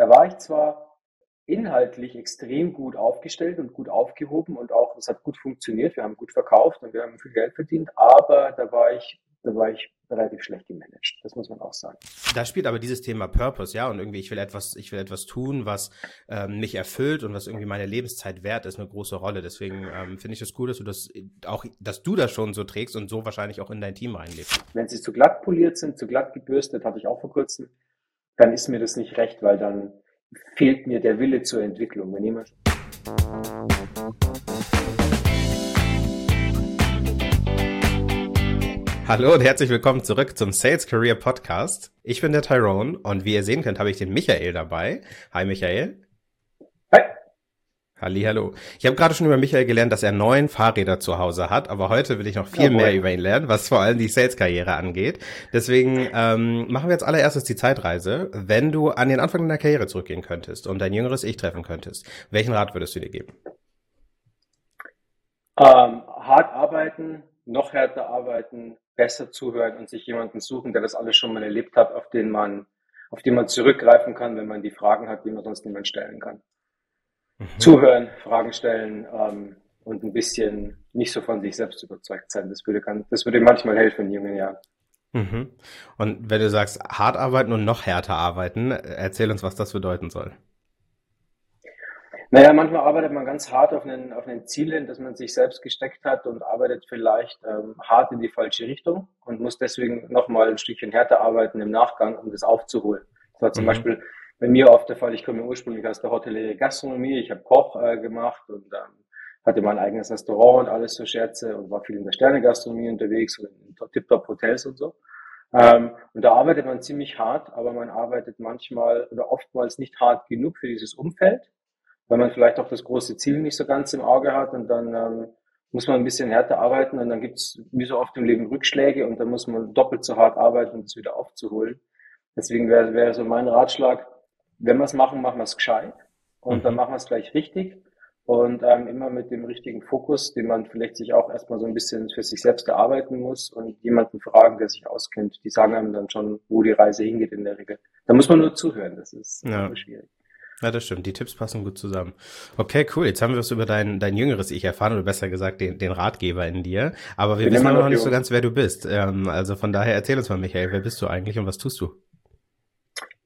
da war ich zwar inhaltlich extrem gut aufgestellt und gut aufgehoben und auch, es hat gut funktioniert, wir haben gut verkauft und wir haben viel Geld verdient, aber da war ich da war ich relativ schlecht gemanagt. Das muss man auch sagen. Da spielt aber dieses Thema Purpose, ja, und irgendwie ich will etwas, ich will etwas tun, was ähm, mich erfüllt und was irgendwie meine Lebenszeit wert ist, eine große Rolle. Deswegen ähm, finde ich es das cool, dass du das auch, dass du das schon so trägst und so wahrscheinlich auch in dein Team reinlebst. Wenn sie zu glatt poliert sind, zu glatt gebürstet, hatte ich auch vor kurzem, dann ist mir das nicht recht, weil dann fehlt mir der Wille zur Entwicklung. Wenn jemand Hallo und herzlich willkommen zurück zum Sales Career Podcast. Ich bin der Tyrone und wie ihr sehen könnt, habe ich den Michael dabei. Hi Michael. Hi. Halli, hallo. Ich habe gerade schon über Michael gelernt, dass er neun Fahrräder zu Hause hat, aber heute will ich noch viel oh mehr über ihn lernen, was vor allem die Sales-Karriere angeht. Deswegen ähm, machen wir jetzt allererstes die Zeitreise. Wenn du an den Anfang deiner Karriere zurückgehen könntest und dein jüngeres Ich treffen könntest, welchen Rat würdest du dir geben? Ähm, hart arbeiten, noch härter arbeiten, besser zuhören und sich jemanden suchen, der das alles schon mal erlebt hat, auf den man, auf den man zurückgreifen kann, wenn man die Fragen hat, die man sonst niemand stellen kann. Mhm. Zuhören, Fragen stellen ähm, und ein bisschen nicht so von sich selbst überzeugt sein. Das würde, kann, das würde manchmal helfen in jungen Jahren. Mhm. Und wenn du sagst, hart arbeiten und noch härter arbeiten, erzähl uns, was das bedeuten soll. Naja, manchmal arbeitet man ganz hart auf einen, auf einen Ziel hin, das man sich selbst gesteckt hat und arbeitet vielleicht ähm, hart in die falsche Richtung und muss deswegen nochmal ein Stückchen härter arbeiten im Nachgang, um das aufzuholen. Das war zum mhm. Beispiel bei mir oft der Fall, ich komme ursprünglich aus der Hotellerie Gastronomie, ich habe Koch äh, gemacht und ähm, hatte mein eigenes Restaurant und alles so Scherze und war viel in der Sterne-Gastronomie unterwegs und in Tip-Top-Hotels und so. Ähm, und da arbeitet man ziemlich hart, aber man arbeitet manchmal oder oftmals nicht hart genug für dieses Umfeld weil man vielleicht auch das große Ziel nicht so ganz im Auge hat und dann ähm, muss man ein bisschen härter arbeiten und dann gibt es wie so oft im Leben Rückschläge und dann muss man doppelt so hart arbeiten, um es wieder aufzuholen. Deswegen wäre wär so mein Ratschlag, wenn wir es machen, machen wir es gescheit und mhm. dann machen wir es gleich richtig und ähm, immer mit dem richtigen Fokus, den man vielleicht sich auch erstmal so ein bisschen für sich selbst erarbeiten muss und jemanden fragen, der sich auskennt. Die sagen einem dann schon, wo die Reise hingeht in der Regel. Da muss man nur zuhören, das ist ja. schwierig. Ja, das stimmt. Die Tipps passen gut zusammen. Okay, cool. Jetzt haben wir was über dein, dein jüngeres Ich erfahren oder besser gesagt den, den Ratgeber in dir. Aber wir Bin wissen noch nicht so ganz, wer du bist. Ähm, also von daher erzähl uns mal, Michael, wer bist du eigentlich und was tust du?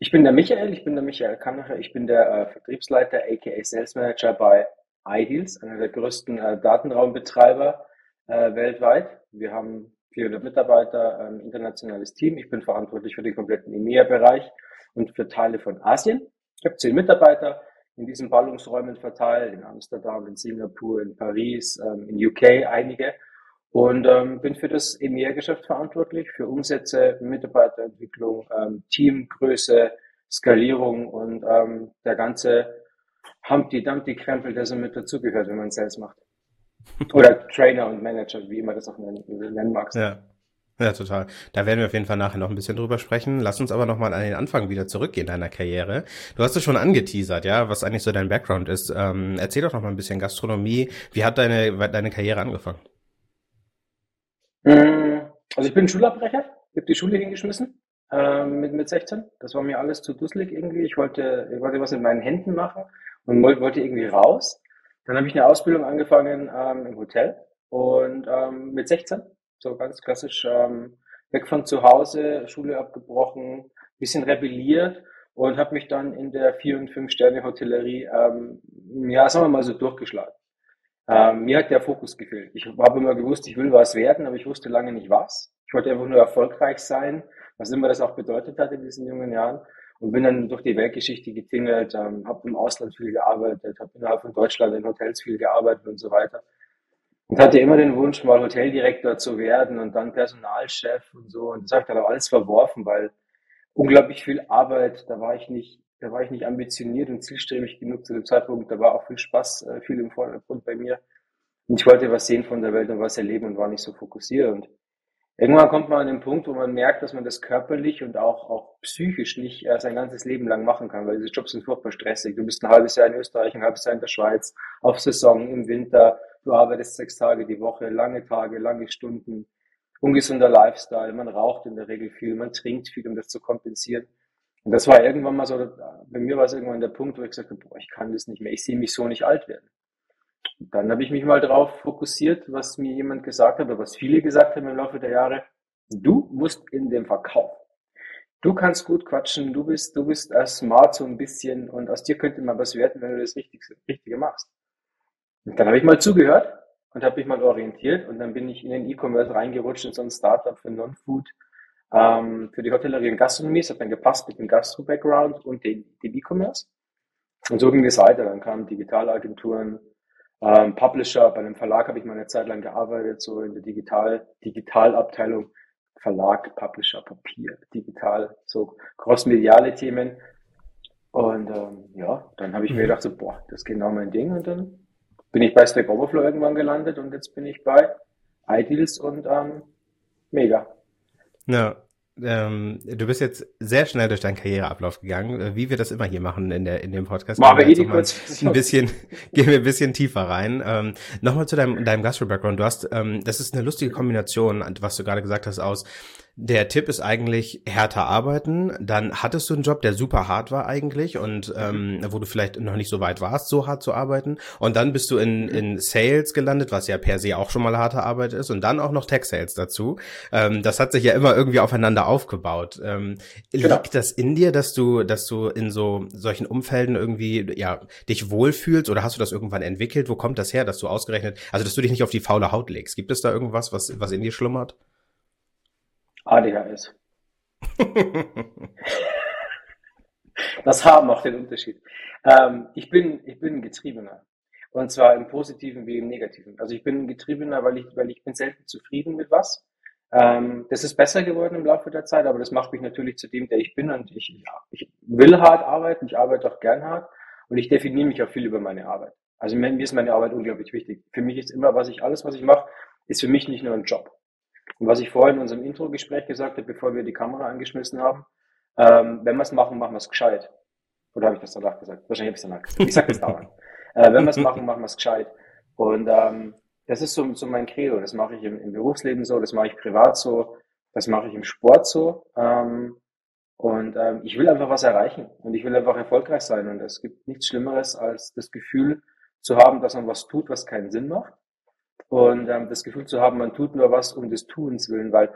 Ich bin der Michael, ich bin der Michael Kannacher, ich bin der äh, Vertriebsleiter, aka Sales Manager bei iDeals, einer der größten äh, Datenraumbetreiber äh, weltweit. Wir haben 400 Mitarbeiter, ein ähm, internationales Team. Ich bin verantwortlich für den kompletten EMEA-Bereich und für Teile von Asien. Ich habe zehn Mitarbeiter in diesen Ballungsräumen verteilt, in Amsterdam, in Singapur, in Paris, ähm, in UK einige und ähm, bin für das EMEA-Geschäft verantwortlich, für Umsätze, Mitarbeiterentwicklung, ähm, Teamgröße, Skalierung und ähm, der ganze Humpty Dumpty Krempel, der so mit dazugehört, wenn man Sales macht. Oder Trainer und Manager, wie immer das auch nennen, nennen magst. Ja. Ja, total. Da werden wir auf jeden Fall nachher noch ein bisschen drüber sprechen. Lass uns aber nochmal an den Anfang wieder zurückgehen deiner Karriere. Du hast es schon angeteasert, ja, was eigentlich so dein Background ist. Ähm, erzähl doch noch mal ein bisschen Gastronomie. Wie hat deine, deine Karriere angefangen? Mm, also ich bin Schulabbrecher. Ich habe die Schule hingeschmissen ähm, mit, mit 16. Das war mir alles zu dusselig irgendwie. Ich wollte, ich wollte was mit meinen Händen machen und wollte irgendwie raus. Dann habe ich eine Ausbildung angefangen ähm, im Hotel und ähm, mit 16 so ganz klassisch ähm, weg von zu Hause, Schule abgebrochen, bisschen rebelliert und habe mich dann in der vier und fünf Sterne Hotellerie, ähm, ja, sagen wir mal so durchgeschlagen. Ähm, mir hat der Fokus gefehlt. Ich habe immer gewusst, ich will was werden, aber ich wusste lange nicht was. Ich wollte einfach nur erfolgreich sein, was immer das auch bedeutet hat in diesen jungen Jahren. Und bin dann durch die Weltgeschichte getingelt, ähm, habe im Ausland viel gearbeitet, habe innerhalb von Deutschland in Hotels viel gearbeitet und so weiter. Und hatte immer den Wunsch, mal Hoteldirektor zu werden und dann Personalchef und so. Und das habe ich dann auch alles verworfen, weil unglaublich viel Arbeit, da war ich nicht, da war ich nicht ambitioniert und zielstrebig genug zu dem Zeitpunkt. Da war auch viel Spaß, äh, viel im Vordergrund bei mir. Und ich wollte was sehen von der Welt und was erleben und war nicht so fokussiert. Und irgendwann kommt man an den Punkt, wo man merkt, dass man das körperlich und auch, auch psychisch nicht äh, sein ganzes Leben lang machen kann, weil diese Jobs sind furchtbar stressig. Du bist ein halbes Jahr in Österreich, ein halbes Jahr in der Schweiz, auf Saison, im Winter, Du arbeitest sechs Tage die Woche, lange Tage, lange Stunden, ungesunder Lifestyle, man raucht in der Regel viel, man trinkt viel, um das zu kompensieren. Und das war irgendwann mal so, bei mir war es irgendwann der Punkt, wo ich gesagt habe, boah, ich kann das nicht mehr, ich sehe mich so nicht alt werden. Und dann habe ich mich mal darauf fokussiert, was mir jemand gesagt hat, oder was viele gesagt haben im Laufe der Jahre. Du musst in den Verkauf. Du kannst gut quatschen, du bist, du bist smart so ein bisschen und aus dir könnte mal was werden, wenn du das Richtige, Richtige machst. Und dann habe ich mal zugehört und habe mich mal orientiert und dann bin ich in den E-Commerce reingerutscht in so ein Startup für Non-Food, ähm, für die Hotellerie und Gastronomie. Es hat dann gepasst mit dem Gastro-Background und dem, dem E-Commerce. Und so ging es weiter. Dann kamen Digitalagenturen, ähm, Publisher. Bei einem Verlag habe ich mal eine Zeit lang gearbeitet, so in der Digital, Digitalabteilung. Verlag, Publisher, Papier, digital, so crossmediale Themen. Und ähm, ja, dann habe ich mir mhm. gedacht, so, boah, das ist genau mein Ding. Und dann bin ich bei Stack Overflow irgendwann gelandet und jetzt bin ich bei iDeals und ähm, mega. Ja, ähm, du bist jetzt sehr schnell durch deinen Karriereablauf gegangen, äh, wie wir das immer hier machen in der in dem Podcast. Machen wir eh die kurz. Ein bisschen, gehen wir ein bisschen tiefer rein. Ähm, Nochmal zu deinem, deinem Gastro-Background. Du hast, ähm, das ist eine lustige Kombination, was du gerade gesagt hast, aus der Tipp ist eigentlich härter arbeiten. Dann hattest du einen Job, der super hart war eigentlich und ähm, wo du vielleicht noch nicht so weit warst, so hart zu arbeiten. Und dann bist du in, in Sales gelandet, was ja per se auch schon mal harte Arbeit ist. Und dann auch noch Tech-Sales dazu. Ähm, das hat sich ja immer irgendwie aufeinander aufgebaut. Ähm, genau. Liegt das in dir, dass du, dass du in so solchen Umfelden irgendwie ja dich wohlfühlst oder hast du das irgendwann entwickelt? Wo kommt das her, dass du ausgerechnet, also dass du dich nicht auf die faule Haut legst? Gibt es da irgendwas, was, was in dir schlummert? ADHS. das H macht den Unterschied. Ähm, ich, bin, ich bin ein Getriebener. Und zwar im Positiven wie im Negativen. Also ich bin ein Getriebener, weil ich, weil ich bin selten zufrieden mit was. Ähm, das ist besser geworden im Laufe der Zeit, aber das macht mich natürlich zu dem, der ich bin. Und ich, ja, ich will hart arbeiten, ich arbeite auch gern hart und ich definiere mich auch viel über meine Arbeit. Also mir ist meine Arbeit unglaublich wichtig. Für mich ist immer, was ich, alles, was ich mache, ist für mich nicht nur ein Job. Und was ich vorhin in unserem Intro-Gespräch gesagt habe, bevor wir die Kamera angeschmissen haben, ähm, wenn wir es machen, machen wir es gescheit. Oder habe ich das danach gesagt? Wahrscheinlich habe ich es danach gesagt. Ich sage das dauernd. äh, wenn wir es machen, machen wir es gescheit. Und ähm, das ist so, so mein Credo. Das mache ich im, im Berufsleben so, das mache ich privat so, das mache ich im Sport so. Ähm, und ähm, ich will einfach was erreichen und ich will einfach erfolgreich sein. Und es gibt nichts Schlimmeres, als das Gefühl zu haben, dass man was tut, was keinen Sinn macht und ähm, das Gefühl zu haben, man tut nur was um des Tuns willen, weil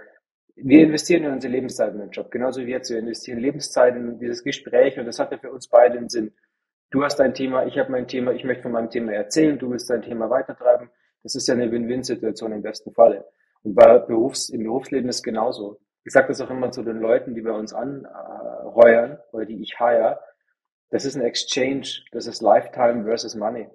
wir investieren in unsere Lebenszeit in den Job, genauso wie jetzt. Wir investieren Lebenszeit in dieses Gespräch und das hat ja für uns beide einen Sinn. Du hast dein Thema, ich habe mein Thema, ich möchte von meinem Thema erzählen, du willst dein Thema weitertreiben. Das ist ja eine Win-Win-Situation im besten Falle. Und bei Berufs-, im Berufsleben ist genauso. Ich sage das auch immer zu den Leuten, die bei uns anheuern oder die ich hire. Das ist ein Exchange, das ist Lifetime versus Money.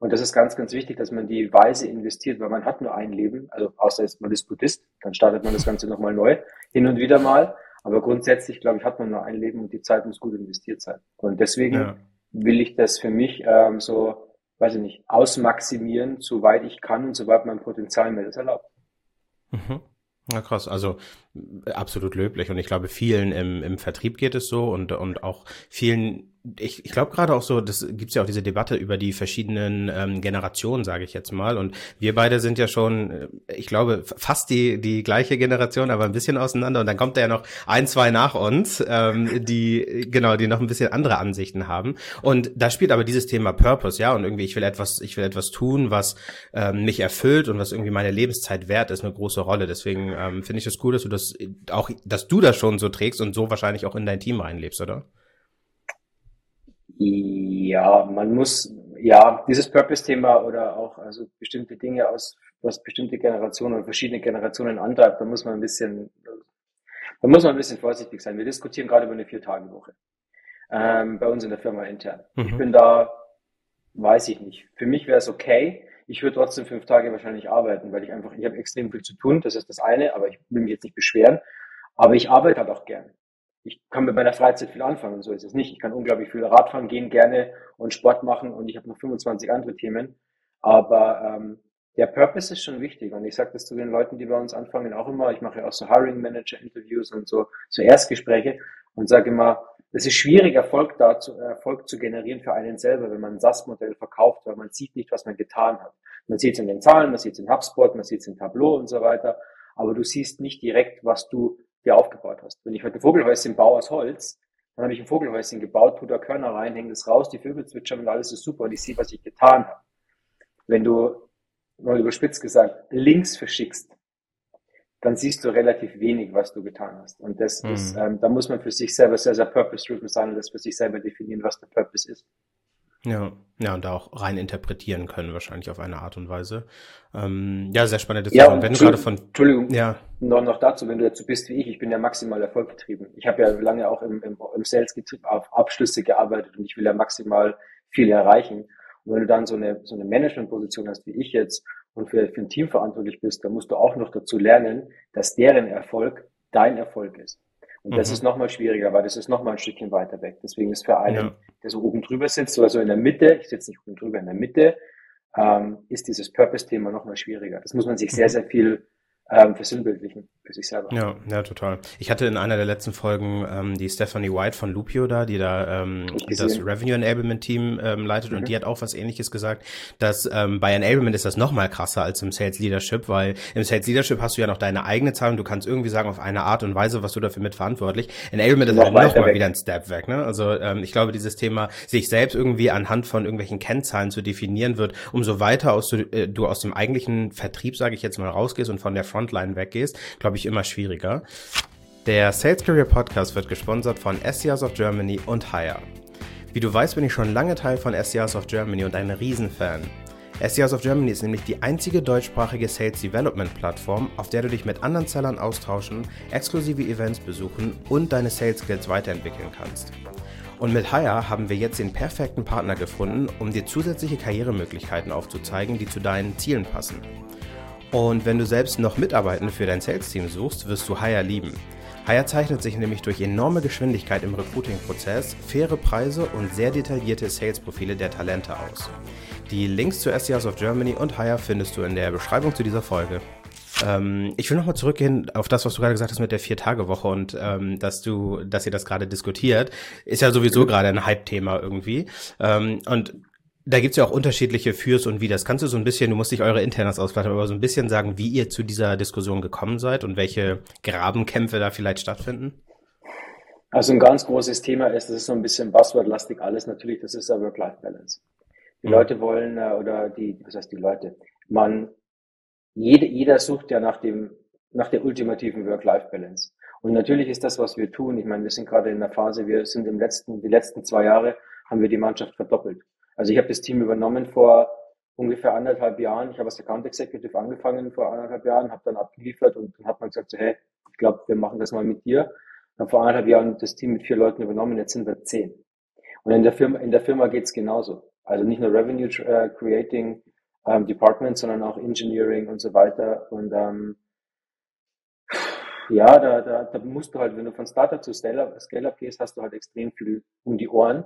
Und das ist ganz, ganz wichtig, dass man die Weise investiert, weil man hat nur ein Leben. Also außer jetzt man ist Buddhist, dann startet man das Ganze nochmal neu, hin und wieder mal. Aber grundsätzlich, glaube ich, hat man nur ein Leben und die Zeit muss gut investiert sein. Und deswegen ja. will ich das für mich ähm, so, weiß ich nicht, ausmaximieren, soweit ich kann und soweit mein Potenzial mir das erlaubt. Mhm. Ja, krass. Also absolut löblich. Und ich glaube, vielen im, im Vertrieb geht es so und, und auch vielen ich, ich glaube gerade auch so, das gibt's ja auch diese Debatte über die verschiedenen ähm, Generationen, sage ich jetzt mal. Und wir beide sind ja schon, äh, ich glaube, fast die, die gleiche Generation, aber ein bisschen auseinander. Und dann kommt da ja noch ein, zwei nach uns, ähm, die, genau, die noch ein bisschen andere Ansichten haben. Und da spielt aber dieses Thema Purpose, ja, und irgendwie, ich will etwas, ich will etwas tun, was ähm, mich erfüllt und was irgendwie meine Lebenszeit wert ist, eine große Rolle. Deswegen ähm, finde ich es cool, dass du das auch, dass du das schon so trägst und so wahrscheinlich auch in dein Team reinlebst, oder? Ja, man muss, ja, dieses Purpose-Thema oder auch also bestimmte Dinge aus, was bestimmte Generationen oder verschiedene Generationen antreibt, da muss man ein bisschen, da muss man ein bisschen vorsichtig sein. Wir diskutieren gerade über eine Vier-Tage-Woche ähm, bei uns in der Firma intern. Mhm. Ich bin da, weiß ich nicht. Für mich wäre es okay. Ich würde trotzdem fünf Tage wahrscheinlich arbeiten, weil ich einfach, ich habe extrem viel zu tun. Das ist das eine, aber ich will mich jetzt nicht beschweren. Aber ich arbeite halt auch gern ich kann mit meiner Freizeit viel anfangen, so ist es nicht. Ich kann unglaublich viel Radfahren gehen gerne und Sport machen und ich habe noch 25 andere Themen. Aber ähm, der Purpose ist schon wichtig und ich sage das zu den Leuten, die bei uns anfangen, auch immer. Ich mache ja auch so Hiring Manager Interviews und so, so Erstgespräche und sage immer, es ist schwierig, Erfolg, dazu, Erfolg zu generieren für einen selber, wenn man ein SaaS-Modell verkauft, weil man sieht nicht, was man getan hat. Man sieht es in den Zahlen, man sieht es in HubSpot, man sieht es in Tableau und so weiter, aber du siehst nicht direkt, was du dir aufgebaut hast. Wenn ich heute Vogelhäuschen baue aus Holz, Dann habe ich ein Vogelhäuschen gebaut, tue da Körner rein, hänge das raus, die Vögel zwitschern und alles ist super und ich sehe, was ich getan habe. Wenn du, mal überspitzt gesagt, links verschickst, dann siehst du relativ wenig, was du getan hast. Und das mhm. ist, ähm, da muss man für sich selber sehr, sehr purpose-driven sein und das für sich selber definieren, was der Purpose ist. Ja, ja, und da auch rein interpretieren können, wahrscheinlich auf eine Art und Weise. Ähm, ja, sehr spannende Diskussion. Ja, wenn du gerade von. Entschuldigung, ja. noch, noch dazu, wenn du so bist wie ich, ich bin ja maximal erfolggetrieben. Ich habe ja lange auch im, im, im Sales auf Abschlüsse gearbeitet und ich will ja maximal viel erreichen. Und wenn du dann so eine, so eine Management-Position hast wie ich jetzt und für, für ein Team verantwortlich bist, dann musst du auch noch dazu lernen, dass deren Erfolg dein Erfolg ist. Und das mhm. ist nochmal schwieriger, weil das ist nochmal ein Stückchen weiter weg. Deswegen ist für einen, ja. der so oben drüber sitzt, oder so in der Mitte, ich sitze nicht oben drüber, in der Mitte, ähm, ist dieses Purpose-Thema nochmal schwieriger. Das muss man sich sehr, mhm. sehr viel ähm, versinnbildlichen für sich selber. Ja, ja, total. Ich hatte in einer der letzten Folgen ähm, die Stephanie White von Lupio da, die da ähm, das Revenue Enablement Team ähm, leitet mhm. und die hat auch was ähnliches gesagt, dass ähm, bei Enablement ist das noch mal krasser als im Sales Leadership, weil im Sales Leadership hast du ja noch deine eigene Zahl und du kannst irgendwie sagen auf eine Art und Weise, was du dafür mitverantwortlich. Enablement ist noch, halt noch mal wieder ein Step weg. Ne? Also ähm, ich glaube, dieses Thema, sich selbst irgendwie anhand von irgendwelchen Kennzahlen zu definieren wird, umso weiter aus du, äh, du aus dem eigentlichen Vertrieb, sage ich jetzt mal, rausgehst und von der Front Frontline weggehst, glaube ich, immer schwieriger. Der Sales Career Podcast wird gesponsert von SCRs of Germany und Hire. Wie du weißt, bin ich schon lange Teil von SCRs of Germany und ein Riesenfan. SCRs of Germany ist nämlich die einzige deutschsprachige Sales Development Plattform, auf der du dich mit anderen Sellern austauschen, exklusive Events besuchen und deine Sales Skills weiterentwickeln kannst. Und mit Hire haben wir jetzt den perfekten Partner gefunden, um dir zusätzliche Karrieremöglichkeiten aufzuzeigen, die zu deinen Zielen passen. Und wenn du selbst noch Mitarbeitende für dein Sales-Team suchst, wirst du Hire lieben. Hire zeichnet sich nämlich durch enorme Geschwindigkeit im Recruiting-Prozess, faire Preise und sehr detaillierte Sales-Profile der Talente aus. Die Links zu SCRs of Germany und Hire findest du in der Beschreibung zu dieser Folge. Ähm, ich will nochmal zurückgehen auf das, was du gerade gesagt hast mit der Vier-Tage-Woche und ähm, dass du, dass ihr das gerade diskutiert. Ist ja sowieso gerade ein Hype-Thema irgendwie. Ähm, und da gibt's ja auch unterschiedliche Fürs und Widers. Kannst du so ein bisschen, du musst nicht eure Internas ausplatten, aber so ein bisschen sagen, wie ihr zu dieser Diskussion gekommen seid und welche Grabenkämpfe da vielleicht stattfinden? Also ein ganz großes Thema ist, das ist so ein bisschen buzzwordlastig alles natürlich, das ist der Work-Life-Balance. Die mhm. Leute wollen, äh, oder die, was heißt die Leute? Man, jede, jeder sucht ja nach dem, nach der ultimativen Work-Life-Balance. Und natürlich ist das, was wir tun, ich meine, wir sind gerade in der Phase, wir sind im letzten, die letzten zwei Jahre haben wir die Mannschaft verdoppelt. Also ich habe das Team übernommen vor ungefähr anderthalb Jahren. Ich habe als Account Executive angefangen vor anderthalb Jahren, habe dann abgeliefert und dann hat man gesagt, so, hey, ich glaube, wir machen das mal mit dir. Dann vor anderthalb Jahren das Team mit vier Leuten übernommen, jetzt sind wir zehn. Und in der Firma, in der Firma geht's genauso. Also nicht nur Revenue uh, Creating ähm, Department, sondern auch Engineering und so weiter. Und ähm, ja, da, da, da musst du halt, wenn du von Startup zu Scale-Up Scale gehst, hast du halt extrem viel um die Ohren.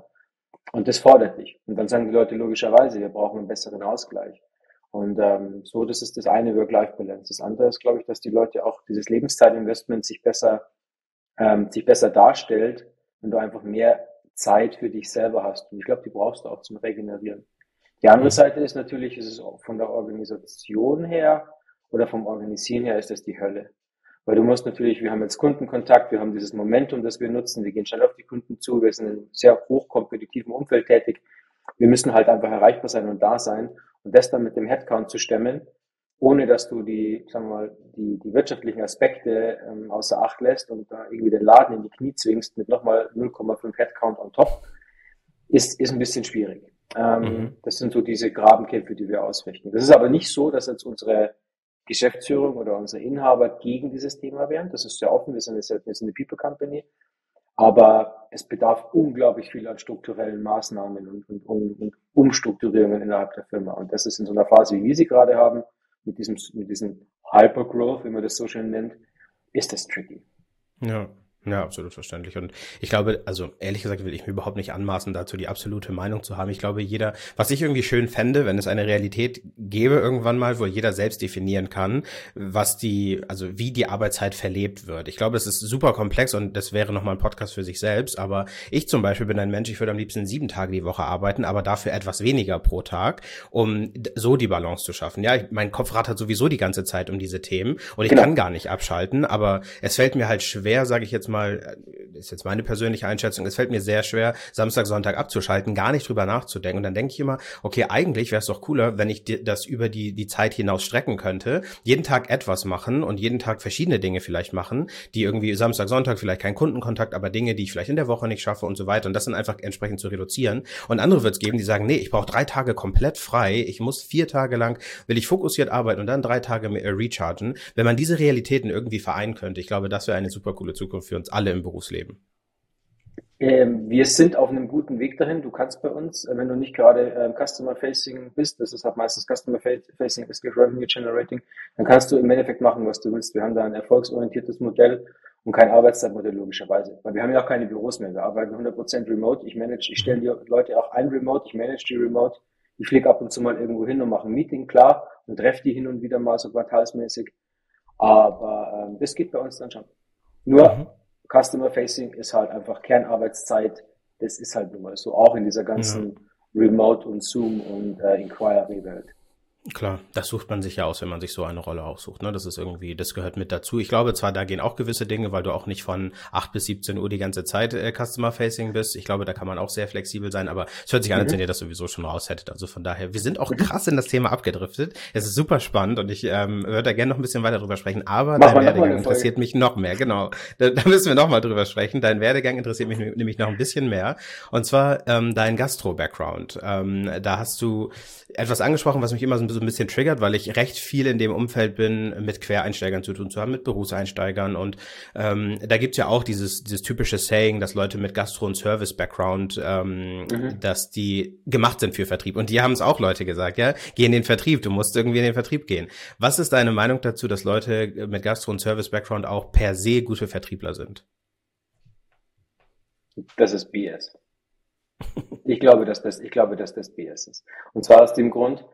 Und das fordert dich. Und dann sagen die Leute logischerweise, wir brauchen einen besseren Ausgleich. Und ähm, so, das ist das eine Work-Life-Balance. Das andere ist, glaube ich, dass die Leute auch dieses Lebenszeitinvestment sich besser, ähm, sich besser darstellt, wenn du einfach mehr Zeit für dich selber hast. Und ich glaube, die brauchst du auch zum Regenerieren. Die andere mhm. Seite ist natürlich, ist es auch von der Organisation her oder vom Organisieren her ist das die Hölle. Weil du musst natürlich, wir haben jetzt Kundenkontakt, wir haben dieses Momentum, das wir nutzen, wir gehen schnell auf die Kunden zu, wir sind in einem sehr hochkompetitiven Umfeld tätig. Wir müssen halt einfach erreichbar sein und da sein und das dann mit dem Headcount zu stemmen, ohne dass du die, sagen wir mal, die, die wirtschaftlichen Aspekte ähm, außer Acht lässt und da irgendwie den Laden in die Knie zwingst mit nochmal 0,5 Headcount on top, ist, ist ein bisschen schwierig. Ähm, mhm. Das sind so diese Grabenkämpfe, die wir ausrichten. Das ist aber nicht so, dass jetzt unsere Geschäftsführung oder unsere Inhaber gegen dieses Thema wären. Das ist sehr offen. Wir sind, jetzt, wir sind eine People Company. Aber es bedarf unglaublich viel an strukturellen Maßnahmen und, und, und, Umstrukturierungen innerhalb der Firma. Und das ist in so einer Phase, wie wir sie gerade haben, mit diesem, mit diesem Hypergrowth, wie man das so schön nennt, ist das tricky. Ja. Ja, absolut verständlich. Und ich glaube, also ehrlich gesagt will ich mir überhaupt nicht anmaßen, dazu die absolute Meinung zu haben. Ich glaube, jeder, was ich irgendwie schön fände, wenn es eine Realität gäbe irgendwann mal, wo jeder selbst definieren kann, was die, also wie die Arbeitszeit verlebt wird. Ich glaube, es ist super komplex und das wäre nochmal ein Podcast für sich selbst. Aber ich zum Beispiel bin ein Mensch, ich würde am liebsten sieben Tage die Woche arbeiten, aber dafür etwas weniger pro Tag, um so die Balance zu schaffen. Ja, ich, mein Kopf rattert sowieso die ganze Zeit um diese Themen und ich genau. kann gar nicht abschalten, aber es fällt mir halt schwer, sage ich jetzt mal, manchmal, äh, ist jetzt meine persönliche Einschätzung, es fällt mir sehr schwer, Samstag, Sonntag abzuschalten, gar nicht drüber nachzudenken. Und dann denke ich immer, okay, eigentlich wäre es doch cooler, wenn ich das über die, die Zeit hinaus strecken könnte, jeden Tag etwas machen und jeden Tag verschiedene Dinge vielleicht machen, die irgendwie Samstag, Sonntag vielleicht kein Kundenkontakt, aber Dinge, die ich vielleicht in der Woche nicht schaffe und so weiter. Und das dann einfach entsprechend zu reduzieren. Und andere wird es geben, die sagen, nee, ich brauche drei Tage komplett frei, ich muss vier Tage lang, will ich fokussiert arbeiten und dann drei Tage äh, rechargen. Wenn man diese Realitäten irgendwie vereinen könnte, ich glaube, das wäre eine super coole Zukunft für uns alle im Berufsleben. Ähm, wir sind auf einem guten Weg dahin. Du kannst bei uns, äh, wenn du nicht gerade ähm, Customer Facing bist, das ist halt meistens Customer Facing, ist Revenue Generating, dann kannst du im Endeffekt machen, was du willst. Wir haben da ein erfolgsorientiertes Modell und kein Arbeitszeitmodell logischerweise. Weil wir haben ja auch keine Büros mehr. Wir arbeiten 100% remote. Ich manage, ich stelle die Leute auch ein remote, ich manage die remote. Ich fliege ab und zu mal irgendwo hin und mache ein Meeting, klar, und treffe die hin und wieder mal so quartalsmäßig. Aber ähm, das geht bei uns dann schon. Nur mhm. Customer Facing ist halt einfach Kernarbeitszeit. Das ist halt nun mal so, auch in dieser ganzen ja. Remote und Zoom und äh, Inquiry-Welt. Klar, das sucht man sich ja aus, wenn man sich so eine Rolle aussucht. Ne? Das ist irgendwie, das gehört mit dazu. Ich glaube zwar, da gehen auch gewisse Dinge, weil du auch nicht von 8 bis 17 Uhr die ganze Zeit äh, Customer-Facing bist. Ich glaube, da kann man auch sehr flexibel sein, aber es hört sich an, als mhm. wenn ihr das sowieso schon raus hättet. Also von daher, wir sind auch krass in das Thema abgedriftet. Es ist super spannend und ich ähm, würde da gerne noch ein bisschen weiter drüber sprechen, aber Mach dein Werdegang interessiert mich noch mehr, genau. Da, da müssen wir noch mal drüber sprechen. Dein Werdegang interessiert mich nämlich noch ein bisschen mehr. Und zwar ähm, dein Gastro-Background. Ähm, da hast du etwas angesprochen, was mich immer so ein bisschen triggert, weil ich recht viel in dem Umfeld bin, mit Quereinsteigern zu tun zu haben, mit Berufseinsteigern. Und ähm, da gibt's ja auch dieses, dieses typische Saying, dass Leute mit Gastro- und Service-Background, ähm, mhm. dass die gemacht sind für Vertrieb. Und die haben es auch Leute gesagt, ja, geh in den Vertrieb, du musst irgendwie in den Vertrieb gehen. Was ist deine Meinung dazu, dass Leute mit Gastro- und Service-Background auch per se gute Vertriebler sind? Das ist BS. Ich glaube, dass das, ich glaube, dass das BS ist. Und zwar aus dem Grund,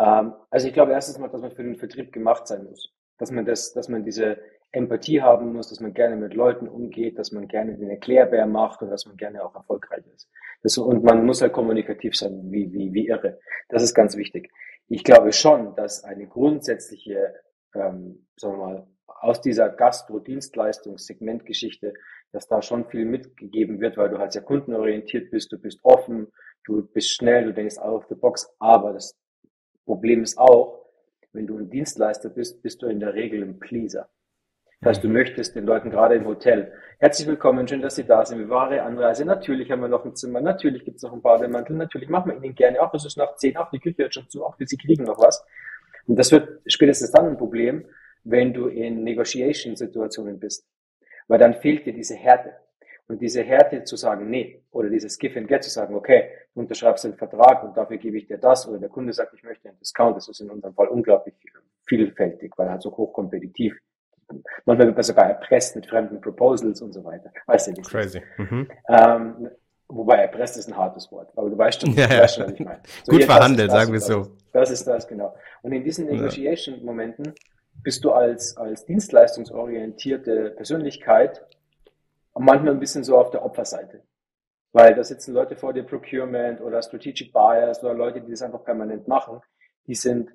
also ich glaube erstens mal, dass man für den Vertrieb gemacht sein muss. Dass man das, dass man diese Empathie haben muss, dass man gerne mit Leuten umgeht, dass man gerne den Erklärbär macht und dass man gerne auch erfolgreich ist. Das, und man muss halt kommunikativ sein, wie, wie, wie irre. Das ist ganz wichtig. Ich glaube schon, dass eine grundsätzliche, ähm, sagen wir mal, aus dieser Gastro-Dienstleistungs-Segmentgeschichte, dass da schon viel mitgegeben wird, weil du halt sehr kundenorientiert bist, du bist offen, du bist schnell, du denkst out of the box, aber das Problem ist auch, wenn du ein Dienstleister bist, bist du in der Regel ein Pleaser. Das heißt, du möchtest den Leuten gerade im Hotel, herzlich willkommen, schön, dass Sie da sind, wie war Ihre Anreise? Natürlich haben wir noch ein Zimmer, natürlich gibt es noch einen Bademantel, natürlich machen wir Ihnen gerne, auch es ist nach zehn, auch die Küche wird schon zu, auch Sie kriegen noch was. Und das wird spätestens dann ein Problem, wenn du in Negotiation-Situationen bist. Weil dann fehlt dir diese Härte. Und diese Härte zu sagen, nee, oder dieses Give and Get zu sagen, okay, du unterschreibst den Vertrag und dafür gebe ich dir das, oder der Kunde sagt, ich möchte einen Discount, das ist in unserem Fall unglaublich vielfältig, weil er halt so hochkompetitiv. Manchmal wird man sogar erpresst mit fremden Proposals und so weiter. Weißt du, nicht. Crazy. Mhm. Ähm, wobei erpresst ist ein hartes Wort, aber du weißt schon, ja, du weißt schon was ich meine. So, Gut verhandelt, sagen wir so. Das ist das, genau. Und in diesen Negotiation-Momenten bist du als, als dienstleistungsorientierte Persönlichkeit manchmal ein bisschen so auf der Opferseite. Weil da sitzen Leute vor dir, Procurement oder Strategic Buyers oder Leute, die das einfach permanent machen. Die sind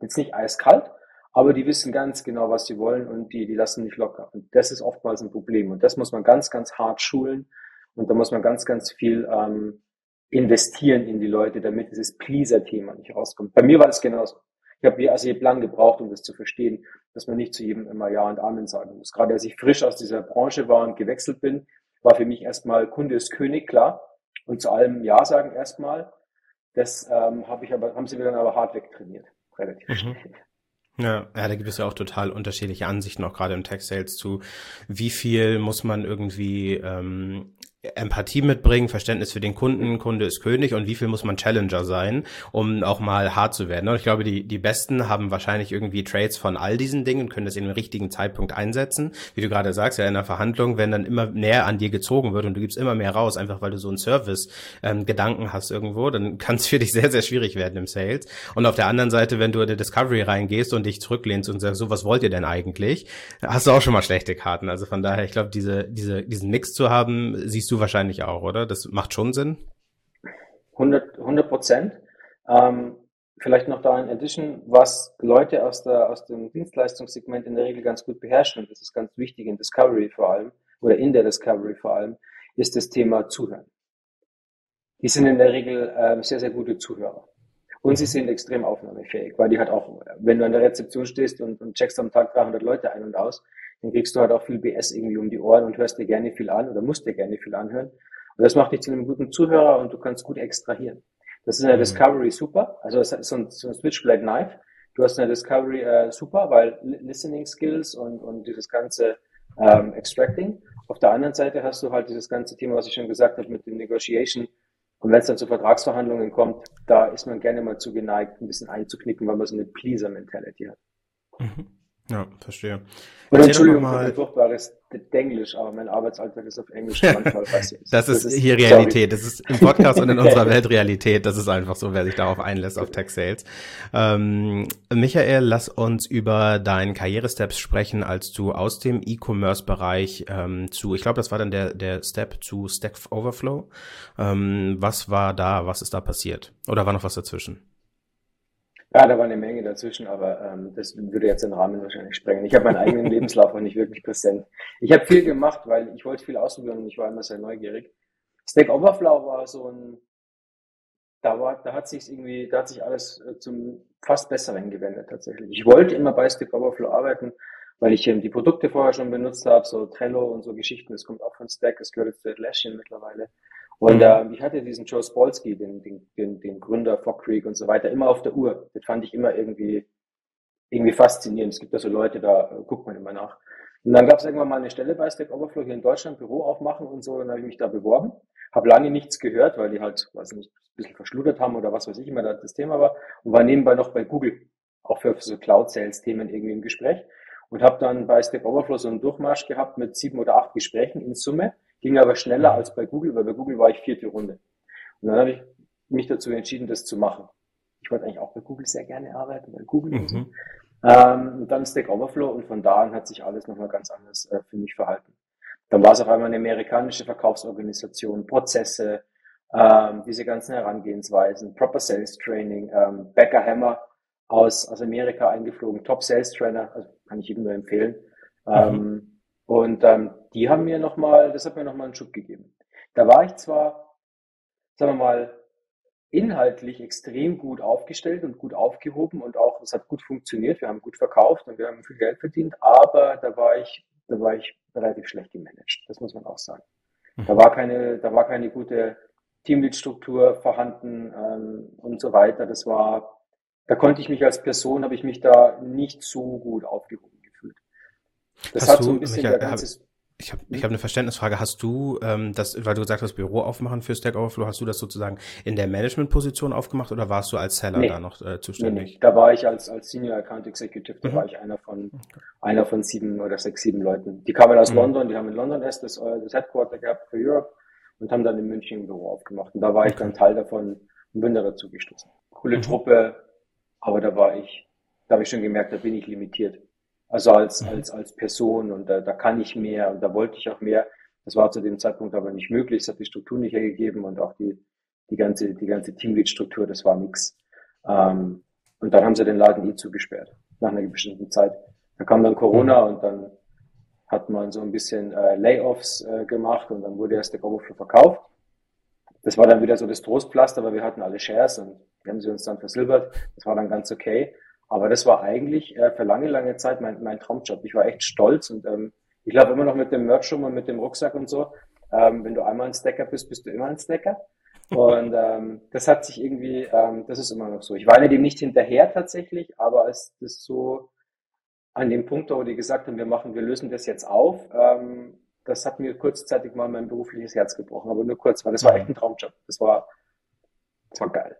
jetzt nicht eiskalt, aber die wissen ganz genau, was sie wollen und die, die lassen nicht locker. Und das ist oftmals ein Problem. Und das muss man ganz, ganz hart schulen. Und da muss man ganz, ganz viel ähm, investieren in die Leute, damit dieses Pleaser-Thema nicht rauskommt. Bei mir war das genauso. Ich habe also hab lang gebraucht, um das zu verstehen, dass man nicht zu jedem immer Ja und Amen sagen muss. Gerade als ich frisch aus dieser Branche war und gewechselt bin, war für mich erstmal Kunde ist König, klar. Und zu allem Ja sagen erstmal. Das ähm, habe ich aber, haben sie mir dann aber hart wegtrainiert. Relativ mhm. schnell. Ja, ja, da gibt es ja auch total unterschiedliche Ansichten, auch gerade im Tech Sales zu, wie viel muss man irgendwie ähm, Empathie mitbringen, Verständnis für den Kunden, Kunde ist König und wie viel muss man Challenger sein, um auch mal hart zu werden. Und ich glaube, die, die Besten haben wahrscheinlich irgendwie Trades von all diesen Dingen, können das in dem richtigen Zeitpunkt einsetzen. Wie du gerade sagst, ja in der Verhandlung, wenn dann immer näher an dir gezogen wird und du gibst immer mehr raus, einfach weil du so einen Service-Gedanken ähm, hast irgendwo, dann kann es für dich sehr, sehr schwierig werden im Sales. Und auf der anderen Seite, wenn du in der Discovery reingehst und dich zurücklehnst und sagst, so, was wollt ihr denn eigentlich, hast du auch schon mal schlechte Karten. Also von daher, ich glaube, diese, diese, diesen Mix zu haben, siehst du du wahrscheinlich auch, oder? Das macht schon Sinn? 100 Prozent. Ähm, vielleicht noch da in Addition, was Leute aus, der, aus dem Dienstleistungssegment in der Regel ganz gut beherrschen, das ist ganz wichtig in Discovery vor allem, oder in der Discovery vor allem, ist das Thema Zuhören. Die sind in der Regel äh, sehr, sehr gute Zuhörer. Und sie sind extrem aufnahmefähig, weil die halt auch, wenn du an der Rezeption stehst und, und checkst am Tag 300 Leute ein und aus, dann kriegst du halt auch viel BS irgendwie um die Ohren und hörst dir gerne viel an oder musst dir gerne viel anhören. Und das macht dich zu einem guten Zuhörer und du kannst gut extrahieren. Das ist in der mhm. Discovery super, also es ist so ein, so ein Switchblade Knife. Du hast in der Discovery äh, super, weil Listening Skills und, und dieses ganze ähm, Extracting. Auf der anderen Seite hast du halt dieses ganze Thema, was ich schon gesagt habe, mit dem Negotiation. Und wenn es dann zu Vertragsverhandlungen kommt, da ist man gerne mal zu geneigt, ein bisschen einzuknicken, weil man so eine Pleaser-Mentality hat. Mhm. Ja, verstehe. Und Entschuldigung mal, für furchtbares Denglisch, aber mein Arbeitsalltag ist auf Englisch manchmal das, ist das ist hier Realität. Sorry. Das ist im Podcast und in unserer Welt Realität. Das ist einfach so, wer sich darauf einlässt auf Tech Sales. Ähm, Michael, lass uns über deinen Karrieresteps sprechen, als du aus dem E-Commerce-Bereich ähm, zu, ich glaube, das war dann der, der Step zu Stack Overflow. Ähm, was war da? Was ist da passiert? Oder war noch was dazwischen? Ja, da war eine Menge dazwischen, aber ähm, das würde jetzt den Rahmen wahrscheinlich sprengen. Ich habe meinen eigenen Lebenslauf auch nicht wirklich präsent. Ich habe viel gemacht, weil ich wollte viel ausprobieren und ich war immer sehr neugierig. Stack Overflow war so ein, da war, da hat sich irgendwie, da hat sich alles äh, zum fast Besseren gewendet tatsächlich. Ich wollte immer bei Stack Overflow arbeiten, weil ich eben die Produkte vorher schon benutzt habe, so Trello und so Geschichten. Das kommt auch von Stack, das gehört jetzt zu Atlassian mittlerweile. Und äh, ich hatte diesen Joe Spolsky, den, den, den, den Gründer Fog Creek und so weiter, immer auf der Uhr. Das fand ich immer irgendwie, irgendwie faszinierend. Es gibt da so Leute, da äh, guckt man immer nach. Und dann gab es irgendwann mal eine Stelle bei Stack Overflow hier in Deutschland, Büro aufmachen und so, und dann habe ich mich da beworben. Habe lange nichts gehört, weil die halt, weiß nicht, ein bisschen verschludert haben oder was weiß ich immer da das Thema war. Und war nebenbei noch bei Google, auch für, für so Cloud-Sales-Themen irgendwie im Gespräch. Und habe dann bei Stack Overflow so einen Durchmarsch gehabt mit sieben oder acht Gesprächen in Summe Ging aber schneller als bei Google, weil bei Google war ich vierte Runde. Und dann habe ich mich dazu entschieden, das zu machen. Ich wollte eigentlich auch bei Google sehr gerne arbeiten, bei Google mhm. so. Ähm, und dann Stack Overflow und von da an hat sich alles nochmal ganz anders äh, für mich verhalten. Dann war es auf einmal eine amerikanische Verkaufsorganisation, Prozesse, ähm, diese ganzen Herangehensweisen, Proper Sales Training, ähm, Becker Hammer aus, aus Amerika eingeflogen, Top Sales Trainer, also kann ich jedem nur empfehlen. Mhm. Ähm, und ähm, die haben mir nochmal, das hat mir nochmal einen Schub gegeben. Da war ich zwar, sagen wir mal, inhaltlich extrem gut aufgestellt und gut aufgehoben und auch, es hat gut funktioniert, wir haben gut verkauft und wir haben viel Geld verdient, aber da war ich, da war ich relativ schlecht gemanagt, das muss man auch sagen. Mhm. Da war keine, da war keine gute Teamlead-Struktur vorhanden ähm, und so weiter. Das war, da konnte ich mich als Person, habe ich mich da nicht so gut aufgehoben. Das Hast hat du, so ein bisschen Michael, der ganze ich habe ich hab eine Verständnisfrage. Hast du ähm, das, weil du gesagt hast, Büro aufmachen für Stack Overflow, hast du das sozusagen in der Management-Position aufgemacht oder warst du als Seller nee. da noch äh, zuständig? Nee, nee. Da war ich als, als Senior Account Executive, da mhm. war ich einer von okay. einer von sieben oder sechs, sieben Leuten. Die kamen aus mhm. London, die haben in London erst das, äh, das Headquarter gehabt für Europe und haben dann in München ein Büro aufgemacht. Und da war ich dann Teil davon und bin da dazu gestoßen. Coole mhm. Truppe, aber da war ich, da habe ich schon gemerkt, da bin ich limitiert. Also als, als, als Person und da, da kann ich mehr und da wollte ich auch mehr. Das war zu dem Zeitpunkt aber nicht möglich. Es hat die Struktur nicht hergegeben und auch die, die ganze, die ganze Teamlead-Struktur, das war nix. Ähm, und dann haben sie den Laden eh zugesperrt, nach einer bestimmten Zeit. Da kam dann Corona mhm. und dann hat man so ein bisschen äh, Layoffs äh, gemacht und dann wurde erst der Overflow verkauft. Das war dann wieder so das Trostpflaster, weil wir hatten alle Shares und die haben sie uns dann versilbert. Das war dann ganz okay. Aber das war eigentlich äh, für lange, lange Zeit mein, mein Traumjob. Ich war echt stolz und ähm, ich glaube immer noch mit dem Merch und mit dem Rucksack und so. Ähm, wenn du einmal ein Stacker bist, bist du immer ein Stacker. Und ähm, das hat sich irgendwie, ähm, das ist immer noch so. Ich weine dem nicht hinterher tatsächlich, aber als das so an dem Punkt, wo die gesagt haben, wir machen, wir lösen das jetzt auf, ähm, das hat mir kurzzeitig mal mein berufliches Herz gebrochen, aber nur kurz, weil das war echt ein Traumjob. Das war, das war geil.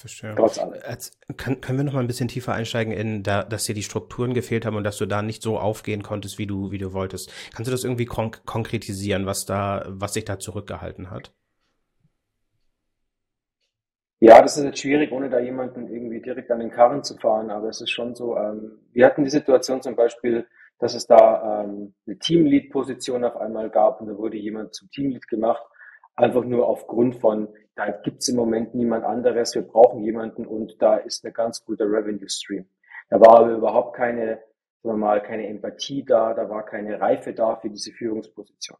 Verstehe. Trotz allem. Als, kann, können wir noch mal ein bisschen tiefer einsteigen in, da, dass dir die Strukturen gefehlt haben und dass du da nicht so aufgehen konntest, wie du, wie du wolltest. Kannst du das irgendwie konk konkretisieren, was da, was sich da zurückgehalten hat? Ja, das ist jetzt schwierig, ohne da jemanden irgendwie direkt an den Karren zu fahren, aber es ist schon so, ähm, wir hatten die Situation zum Beispiel, dass es da ähm, eine Teamlead-Position auf einmal gab und da wurde jemand zum Teamlead gemacht einfach nur aufgrund von, da gibt's im Moment niemand anderes, wir brauchen jemanden und da ist ein ganz guter Revenue Stream. Da war aber überhaupt keine, sagen wir mal, keine Empathie da, da war keine Reife da für diese Führungsposition.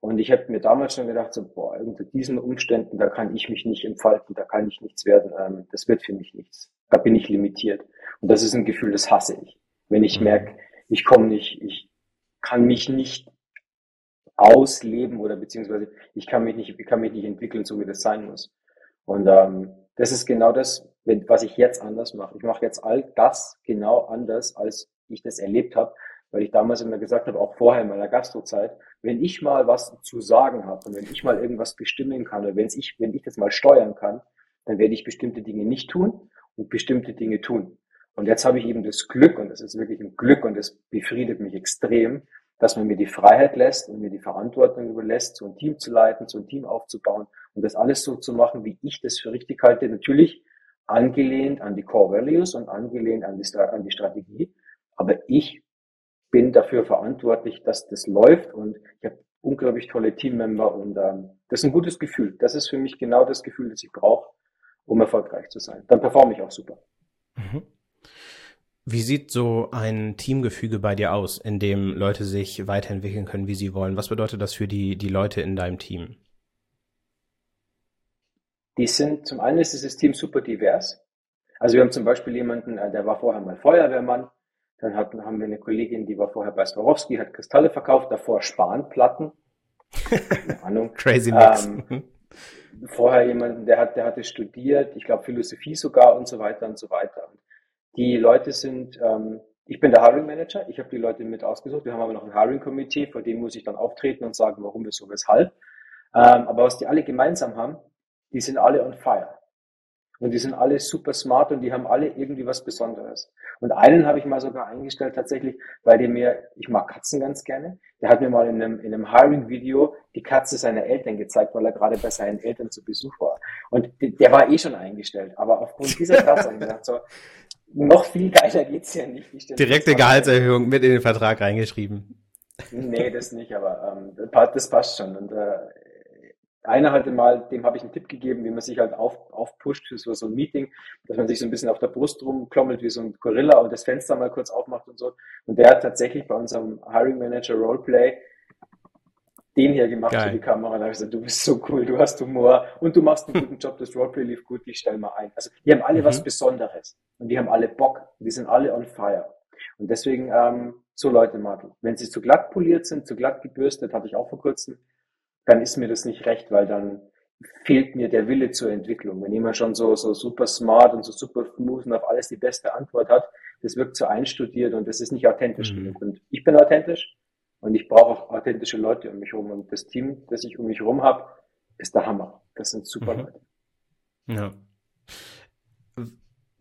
Und ich habe mir damals schon gedacht, so, boah, unter diesen Umständen, da kann ich mich nicht entfalten, da kann ich nichts werden, ähm, das wird für mich nichts. Da bin ich limitiert. Und das ist ein Gefühl, das hasse ich. Wenn ich mhm. merke, ich komme nicht, ich kann mich nicht ausleben oder beziehungsweise ich kann mich nicht, ich kann mich nicht entwickeln, so wie das sein muss. Und ähm, das ist genau das, was ich jetzt anders mache. Ich mache jetzt all das genau anders, als ich das erlebt habe, weil ich damals immer gesagt habe, auch vorher in meiner Gastrozeit, wenn ich mal was zu sagen habe und wenn ich mal irgendwas bestimmen kann oder wenn ich, wenn ich das mal steuern kann, dann werde ich bestimmte Dinge nicht tun und bestimmte Dinge tun. Und jetzt habe ich eben das Glück, und das ist wirklich ein Glück und das befriedet mich extrem, dass man mir die Freiheit lässt und mir die Verantwortung überlässt, so ein Team zu leiten, so ein Team aufzubauen und das alles so zu machen, wie ich das für richtig halte. Natürlich angelehnt an die Core Values und angelehnt an die, an die Strategie. Aber ich bin dafür verantwortlich, dass das läuft und ich habe unglaublich tolle Teammember und ähm, das ist ein gutes Gefühl. Das ist für mich genau das Gefühl, das ich brauche, um erfolgreich zu sein. Dann performe ich auch super. Mhm. Wie sieht so ein Teamgefüge bei dir aus, in dem Leute sich weiterentwickeln können, wie sie wollen? Was bedeutet das für die, die Leute in deinem Team? Die sind, zum einen ist dieses Team super divers. Also wir haben zum Beispiel jemanden, äh, der war vorher mal Feuerwehrmann, dann hatten, haben wir eine Kollegin, die war vorher bei Swarovski, hat Kristalle verkauft, davor Spanplatten. Keine Ahnung. Crazy Mix. Ähm, vorher jemanden, der hat, der hatte studiert, ich glaube Philosophie sogar und so weiter und so weiter. Die Leute sind, ähm, ich bin der Hiring Manager, ich habe die Leute mit ausgesucht, wir haben aber noch ein Hiring Committee, vor dem muss ich dann auftreten und sagen, warum, wieso, weshalb. Ähm, aber was die alle gemeinsam haben, die sind alle on fire. Und die sind alle super smart und die haben alle irgendwie was Besonderes. Und einen habe ich mal sogar eingestellt tatsächlich, weil der mir, ich mag Katzen ganz gerne, der hat mir mal in einem, in einem Hiring-Video die Katze seiner Eltern gezeigt, weil er gerade bei seinen Eltern zu Besuch war. Und der war eh schon eingestellt. Aber aufgrund dieser Katze habe ich gedacht, so, noch viel geiler geht's ja nicht. Direkte Gehaltserhöhung mit in den Vertrag reingeschrieben. Nee, das nicht, aber ähm, das passt schon. Und äh, einer hatte mal, dem habe ich einen Tipp gegeben, wie man sich halt auf, aufpusht für so, so ein Meeting, dass man sich so ein bisschen auf der Brust rumklommelt wie so ein Gorilla und das Fenster mal kurz aufmacht und so. Und der hat tatsächlich bei unserem Hiring Manager Roleplay den hier gemacht Geil. für die Kamera. Da habe ich gesagt, du bist so cool, du hast Humor und du machst einen guten Job, das Roleplay lief gut, die stell mal ein. Also die haben alle mhm. was Besonderes und die haben alle Bock, die sind alle on fire. Und deswegen, ähm, so Leute mag ich. Wenn sie zu glatt poliert sind, zu glatt gebürstet, hatte ich auch vor kurzem, dann ist mir das nicht recht, weil dann fehlt mir der Wille zur Entwicklung. Wenn jemand schon so, so super smart und so super smooth und auf alles die beste Antwort hat, das wirkt so einstudiert und das ist nicht authentisch mhm. genug. Und ich bin authentisch und ich brauche auch authentische Leute um mich herum. Und das Team, das ich um mich herum habe, ist der Hammer. Das sind super mhm. Leute. Ja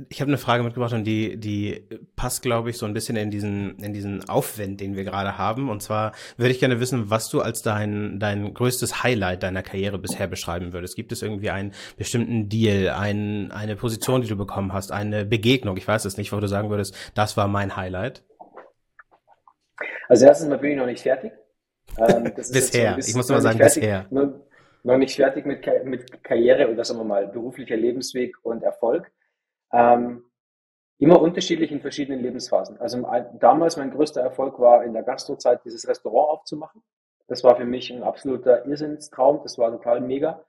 ich habe eine Frage mitgebracht und die, die passt, glaube ich, so ein bisschen in diesen, in diesen Aufwand, den wir gerade haben. Und zwar würde ich gerne wissen, was du als dein, dein größtes Highlight deiner Karriere bisher beschreiben würdest. Gibt es irgendwie einen bestimmten Deal, ein, eine Position, die du bekommen hast, eine Begegnung? Ich weiß es nicht, wo du sagen würdest, das war mein Highlight. Also erstens mal bin ich noch nicht fertig. Ähm, bisher. So ich muss nur sagen, fertig, bisher. Nur, noch nicht fertig mit, mit Karriere oder sagen wir mal beruflicher Lebensweg und Erfolg. Ähm, immer unterschiedlich in verschiedenen Lebensphasen. Also damals mein größter Erfolg war in der Gastrozeit dieses Restaurant aufzumachen. Das war für mich ein absoluter Irrsinnstraum. Das war total mega.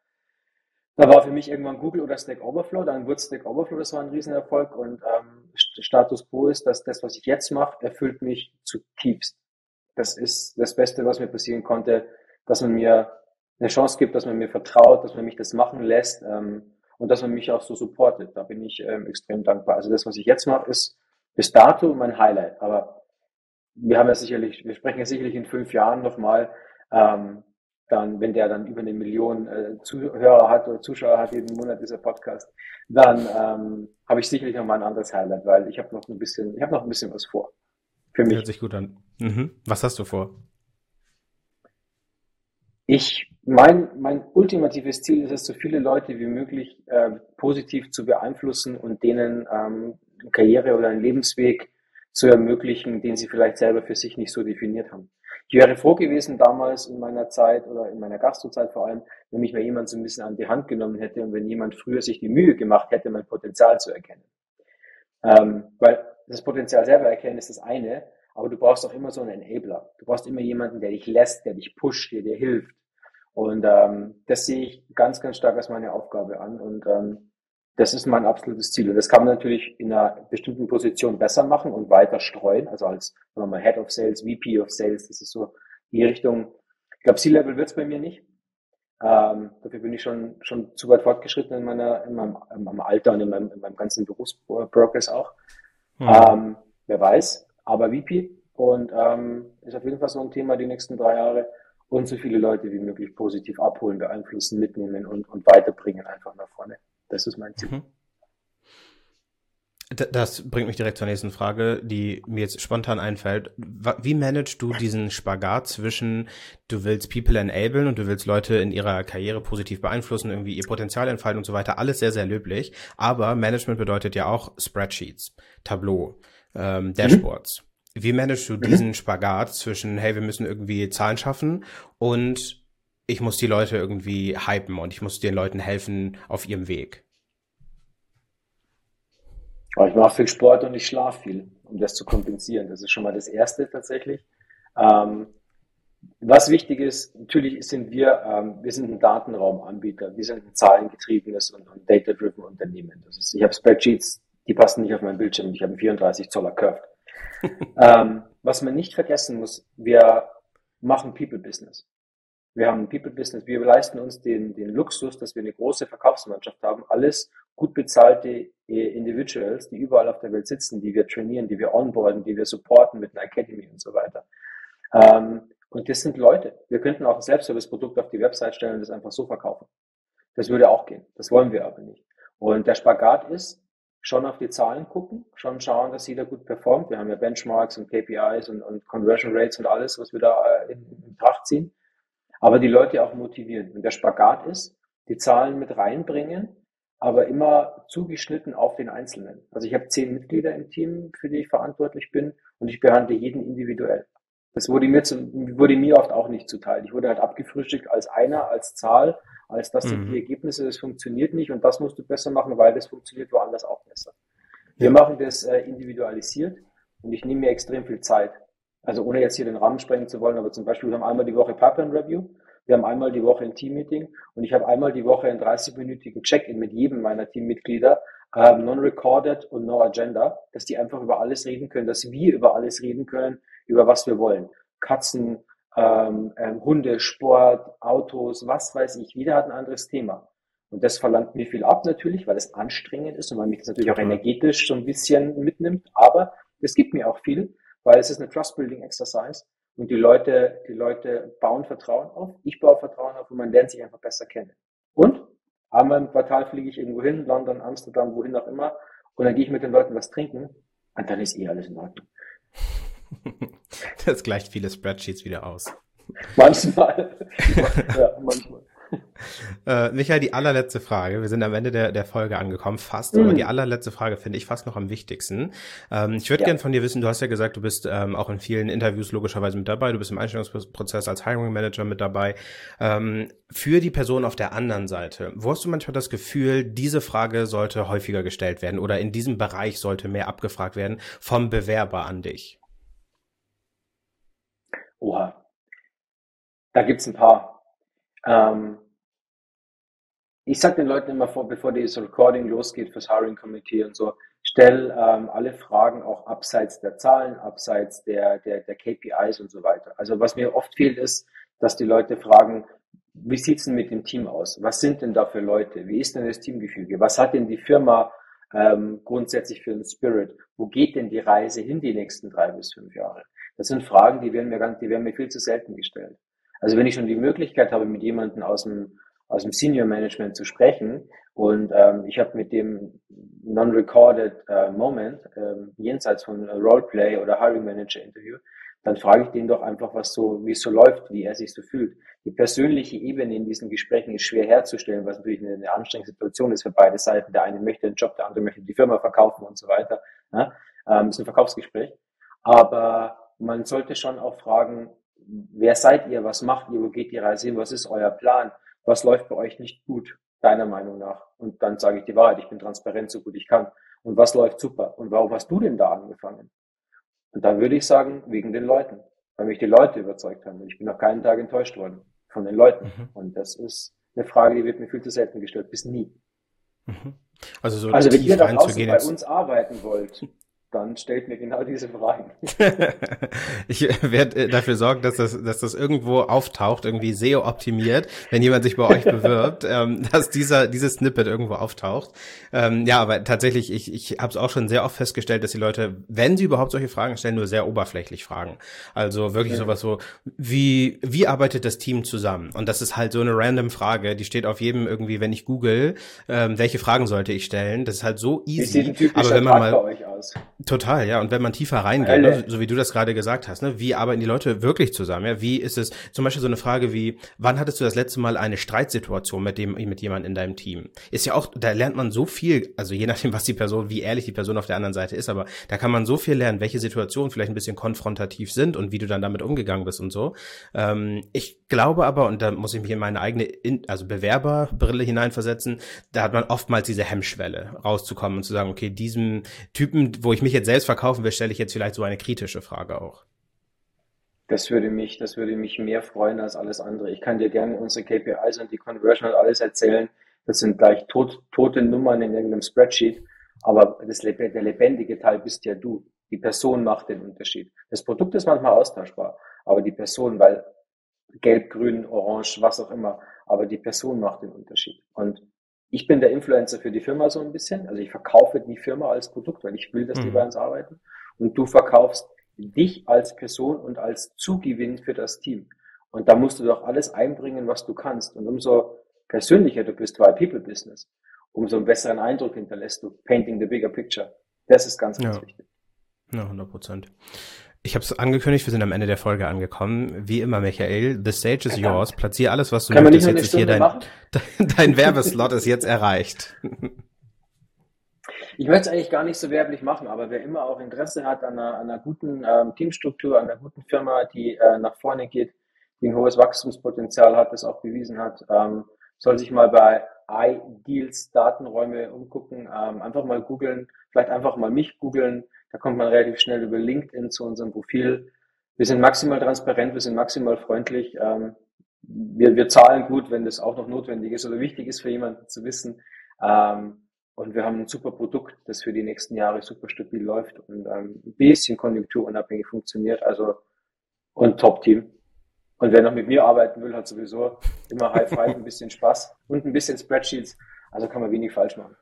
Da war für mich irgendwann Google oder Stack Overflow. Dann wurde Stack Overflow, das war ein Riesenerfolg. Und ähm, Status quo ist, dass das, was ich jetzt mache, erfüllt mich zutiefst. Das ist das Beste, was mir passieren konnte, dass man mir eine Chance gibt, dass man mir vertraut, dass man mich das machen lässt. Ähm, und dass man mich auch so supportet. Da bin ich ähm, extrem dankbar. Also das, was ich jetzt mache, ist bis dato mein Highlight. Aber wir haben ja sicherlich, wir sprechen ja sicherlich in fünf Jahren nochmal, ähm, dann, wenn der dann über eine Million äh, Zuhörer hat oder Zuschauer hat jeden Monat dieser Podcast, dann ähm, habe ich sicherlich noch mal ein anderes Highlight, weil ich habe noch ein bisschen, ich habe noch ein bisschen was vor. Für mich. Hört sich gut an. Mhm. Was hast du vor? Ich mein, mein ultimatives Ziel ist es, so viele Leute wie möglich äh, positiv zu beeinflussen und denen ähm, Karriere oder einen Lebensweg zu ermöglichen, den sie vielleicht selber für sich nicht so definiert haben. Ich wäre froh gewesen damals in meiner Zeit oder in meiner Gastrozeit vor allem, wenn mich mal jemand so ein bisschen an die Hand genommen hätte und wenn jemand früher sich die Mühe gemacht hätte, mein Potenzial zu erkennen. Ähm, weil das Potenzial selber erkennen ist das eine, aber du brauchst auch immer so einen Enabler. Du brauchst immer jemanden, der dich lässt, der dich pusht, der dir hilft. Und ähm, das sehe ich ganz, ganz stark als meine Aufgabe an. Und ähm, das ist mein absolutes Ziel. Und das kann man natürlich in einer bestimmten Position besser machen und weiter streuen. Also als sagen wir mal, Head of Sales, VP of Sales, das ist so die Richtung. Ich glaube, C-Level es bei mir nicht. Ähm, dafür bin ich schon, schon zu weit fortgeschritten in, meiner, in, meinem, in meinem Alter und in meinem, in meinem ganzen Berufsprogress auch. Hm. Ähm, wer weiß. Aber VP und ähm, ist auf jeden Fall so ein Thema die nächsten drei Jahre und so viele Leute wie möglich positiv abholen, beeinflussen, mitnehmen und, und weiterbringen einfach nach vorne. Das ist mein Ziel. Mhm. Das bringt mich direkt zur nächsten Frage, die mir jetzt spontan einfällt. Wie managst du diesen Spagat zwischen, du willst People enablen und du willst Leute in ihrer Karriere positiv beeinflussen, irgendwie ihr Potenzial entfalten und so weiter, alles sehr, sehr löblich. Aber Management bedeutet ja auch Spreadsheets, Tableau, ähm, mhm. Dashboards. Mhm. Wie managst du diesen mhm. Spagat zwischen, hey, wir müssen irgendwie Zahlen schaffen und ich muss die Leute irgendwie hypen und ich muss den Leuten helfen auf ihrem Weg? Aber ich mache viel Sport und ich schlafe viel, um das zu kompensieren. Das ist schon mal das Erste tatsächlich. Ähm, was wichtig ist, natürlich sind wir, ähm, wir sind ein Datenraumanbieter, wir sind ein zahlengetriebenes und, und data-driven Unternehmen. Das ist, ich habe Spreadsheets, die passen nicht auf meinen Bildschirm, ich habe einen 34 Zoller Curved. ähm, was man nicht vergessen muss, wir machen People-Business. Wir haben ein People-Business. Wir leisten uns den, den Luxus, dass wir eine große Verkaufsmannschaft haben. Alles gut bezahlte äh, Individuals, die überall auf der Welt sitzen, die wir trainieren, die wir onboarden, die wir supporten mit einer Academy und so weiter. Ähm, und das sind Leute. Wir könnten auch ein Selbstservice-Produkt auf die Website stellen und das einfach so verkaufen. Das würde auch gehen. Das wollen wir aber nicht. Und der Spagat ist, schon auf die Zahlen gucken, schon schauen, dass jeder gut performt. Wir haben ja Benchmarks und KPIs und, und Conversion Rates und alles, was wir da äh, in, in Betracht ziehen aber die Leute auch motivieren. Und der Spagat ist, die Zahlen mit reinbringen, aber immer zugeschnitten auf den Einzelnen. Also ich habe zehn Mitglieder im Team, für die ich verantwortlich bin und ich behandle jeden individuell. Das wurde mir, zu, wurde mir oft auch nicht zuteil. Ich wurde halt abgefrühstückt als einer, als Zahl, als das sind mhm. die Ergebnisse, das funktioniert nicht und das musst du besser machen, weil das funktioniert woanders auch besser. Wir ja. machen das äh, individualisiert und ich nehme mir extrem viel Zeit. Also ohne jetzt hier den Rahmen sprengen zu wollen, aber zum Beispiel, wir haben einmal die Woche Pipeline Review, wir haben einmal die Woche ein Teammeeting und ich habe einmal die Woche einen 30-minütigen Check-in mit jedem meiner Teammitglieder, ähm, non-recorded und no agenda, dass die einfach über alles reden können, dass wir über alles reden können, über was wir wollen. Katzen, ähm, ähm, Hunde, Sport, Autos, was weiß ich. Jeder hat ein anderes Thema. Und das verlangt mir viel ab natürlich, weil es anstrengend ist und weil mich das natürlich auch energetisch so ein bisschen mitnimmt. Aber es gibt mir auch viel, weil es ist eine Trust-Building-Exercise und die Leute, die Leute bauen Vertrauen auf, ich baue Vertrauen auf und man lernt sich einfach besser kennen. Und einmal im Quartal fliege ich irgendwo hin, London, Amsterdam, wohin auch immer, und dann gehe ich mit den Leuten was trinken und dann ist eh alles in Ordnung. Das gleicht viele Spreadsheets wieder aus. Manchmal. ja, manchmal. Äh, Michael, die allerletzte Frage. Wir sind am Ende der, der Folge angekommen, fast. Mhm. Aber die allerletzte Frage finde ich fast noch am wichtigsten. Ähm, ich würde ja. gerne von dir wissen, du hast ja gesagt, du bist ähm, auch in vielen Interviews logischerweise mit dabei. Du bist im Einstellungsprozess als Hiring Manager mit dabei. Ähm, für die Person auf der anderen Seite, wo hast du manchmal das Gefühl, diese Frage sollte häufiger gestellt werden oder in diesem Bereich sollte mehr abgefragt werden vom Bewerber an dich? Oha. Da gibt's ein paar. Ähm, ich sage den Leuten immer vor, bevor das Recording losgeht fürs Hiring Committee und so, stell ähm, alle Fragen auch abseits der Zahlen, abseits der, der, der KPIs und so weiter. Also was mir oft fehlt ist, dass die Leute fragen, wie sieht's denn mit dem Team aus? Was sind denn da für Leute? Wie ist denn das Teamgefüge? Was hat denn die Firma ähm, grundsätzlich für einen Spirit? Wo geht denn die Reise hin die nächsten drei bis fünf Jahre? Das sind Fragen, die werden mir, ganz, die werden mir viel zu selten gestellt. Also wenn ich schon die Möglichkeit habe, mit jemandem aus dem aus dem Senior Management zu sprechen. Und ähm, ich habe mit dem non-recorded äh, Moment, ähm, jenseits von Roleplay oder Hiring Manager Interview, dann frage ich den doch einfach, was so, wie es so läuft, wie er sich so fühlt. Die persönliche Ebene in diesen Gesprächen ist schwer herzustellen, was natürlich eine, eine anstrengende Situation ist für beide Seiten. Der eine möchte den Job, der andere möchte die Firma verkaufen und so weiter. Ja? Ähm, ist ein Verkaufsgespräch. Aber man sollte schon auch fragen, wer seid ihr, was macht ihr, wo geht die Reise hin, was ist euer Plan? Was läuft bei euch nicht gut, deiner Meinung nach? Und dann sage ich die Wahrheit, ich bin transparent, so gut ich kann. Und was läuft super? Und warum hast du denn da angefangen? Und dann würde ich sagen, wegen den Leuten, weil mich die Leute überzeugt haben. Und ich bin noch keinen Tag enttäuscht worden von den Leuten. Mhm. Und das ist eine Frage, die wird mir viel zu selten gestellt, bis nie. Mhm. Also, so also wenn ihr da draußen bei uns arbeiten wollt, dann stellt mir genau diese Fragen. ich werde äh, dafür sorgen, dass das, dass das irgendwo auftaucht, irgendwie SEO optimiert, wenn jemand sich bei euch bewirbt, ähm, dass dieser dieses Snippet irgendwo auftaucht. Ähm, ja, aber tatsächlich, ich, ich habe es auch schon sehr oft festgestellt, dass die Leute, wenn sie überhaupt solche Fragen stellen, nur sehr oberflächlich fragen. Also wirklich ja. sowas so, wie wie arbeitet das Team zusammen? Und das ist halt so eine random Frage, die steht auf jedem irgendwie, wenn ich google, ähm, welche Fragen sollte ich stellen? Das ist halt so easy. Aber wenn man mal, bei euch aus? Total, ja. Und wenn man tiefer reingeht, ne, so wie du das gerade gesagt hast, ne, wie arbeiten die Leute wirklich zusammen? Ja, wie ist es zum Beispiel so eine Frage wie, wann hattest du das letzte Mal eine Streitsituation mit dem mit jemandem in deinem Team? Ist ja auch, da lernt man so viel, also je nachdem, was die Person, wie ehrlich die Person auf der anderen Seite ist, aber da kann man so viel lernen, welche Situationen vielleicht ein bisschen konfrontativ sind und wie du dann damit umgegangen bist und so. Ähm, ich glaube aber, und da muss ich mich in meine eigene, also Bewerberbrille hineinversetzen, da hat man oftmals diese Hemmschwelle, rauszukommen und zu sagen, okay, diesem Typen, wo ich mich mich jetzt selbst verkaufen will, stelle ich jetzt vielleicht so eine kritische Frage auch. Das würde mich, das würde mich mehr freuen als alles andere. Ich kann dir gerne unsere KPIs und die Conversion und alles erzählen. Das sind gleich tot, tote Nummern in irgendeinem Spreadsheet. Aber das, der lebendige Teil bist ja du. Die Person macht den Unterschied. Das Produkt ist manchmal austauschbar, aber die Person, weil gelb, grün, orange, was auch immer, aber die Person macht den Unterschied. Und ich bin der Influencer für die Firma so ein bisschen. Also ich verkaufe die Firma als Produkt, weil ich will, dass die mhm. bei uns arbeiten. Und du verkaufst dich als Person und als Zugewinn für das Team. Und da musst du doch alles einbringen, was du kannst. Und umso persönlicher du bist, weil People Business, umso einen besseren Eindruck hinterlässt du. Painting the bigger picture. Das ist ganz, ganz ja. wichtig. Ja, 100 Prozent. Ich habe es angekündigt, wir sind am Ende der Folge angekommen. Wie immer, Michael, the stage is yours. Platzier alles, was du Kann möchtest. Jetzt ist hier dein, dein Werbeslot ist jetzt erreicht. Ich möchte es eigentlich gar nicht so werblich machen, aber wer immer auch Interesse hat an einer, an einer guten ähm, Teamstruktur, an einer guten Firma, die äh, nach vorne geht, die ein hohes Wachstumspotenzial hat, das auch bewiesen hat, ähm, soll sich mal bei iDeals Datenräume umgucken, ähm, einfach mal googeln, vielleicht einfach mal mich googeln, da kommt man relativ schnell über LinkedIn zu unserem Profil. Wir sind maximal transparent, wir sind maximal freundlich. Ähm, wir, wir zahlen gut, wenn das auch noch notwendig ist oder wichtig ist für jemanden zu wissen. Ähm, und wir haben ein super Produkt, das für die nächsten Jahre super stabil läuft und ähm, ein bisschen konjunkturunabhängig funktioniert. Also und Top-Team. Und wer noch mit mir arbeiten will, hat sowieso immer High Five, ein bisschen Spaß und ein bisschen Spreadsheets. Also kann man wenig falsch machen.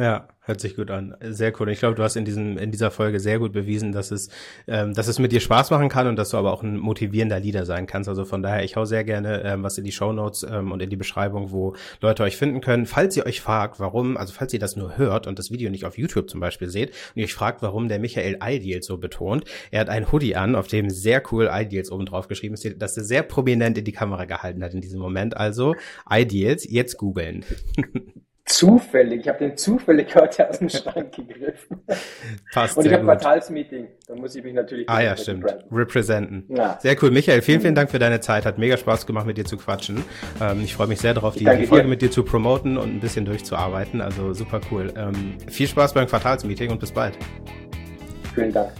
Ja, hört sich gut an. Sehr cool. Ich glaube, du hast in diesem in dieser Folge sehr gut bewiesen, dass es ähm, dass es mit dir Spaß machen kann und dass du aber auch ein motivierender Leader sein kannst. Also von daher, ich hau sehr gerne ähm, was in die Show Notes ähm, und in die Beschreibung, wo Leute euch finden können. Falls ihr euch fragt, warum, also falls ihr das nur hört und das Video nicht auf YouTube zum Beispiel seht und ihr euch fragt, warum der Michael Ideals so betont, er hat ein Hoodie an, auf dem sehr cool Ideals oben drauf geschrieben ist, dass er sehr prominent in die Kamera gehalten hat in diesem Moment. Also Ideals jetzt googeln. zufällig, ich habe den zufällig heute aus dem Schrank gegriffen. Passt Und ich habe Quartalsmeeting, da muss ich mich natürlich Ah ja, stimmt. Representen. Ja. Sehr cool. Michael, vielen, vielen Dank für deine Zeit. Hat mega Spaß gemacht, mit dir zu quatschen. Ähm, ich freue mich sehr darauf, die, die, Folge dir. mit dir zu promoten und ein bisschen durchzuarbeiten. Also super cool. Ähm, viel Spaß beim Quartalsmeeting und bis bald. Vielen Dank.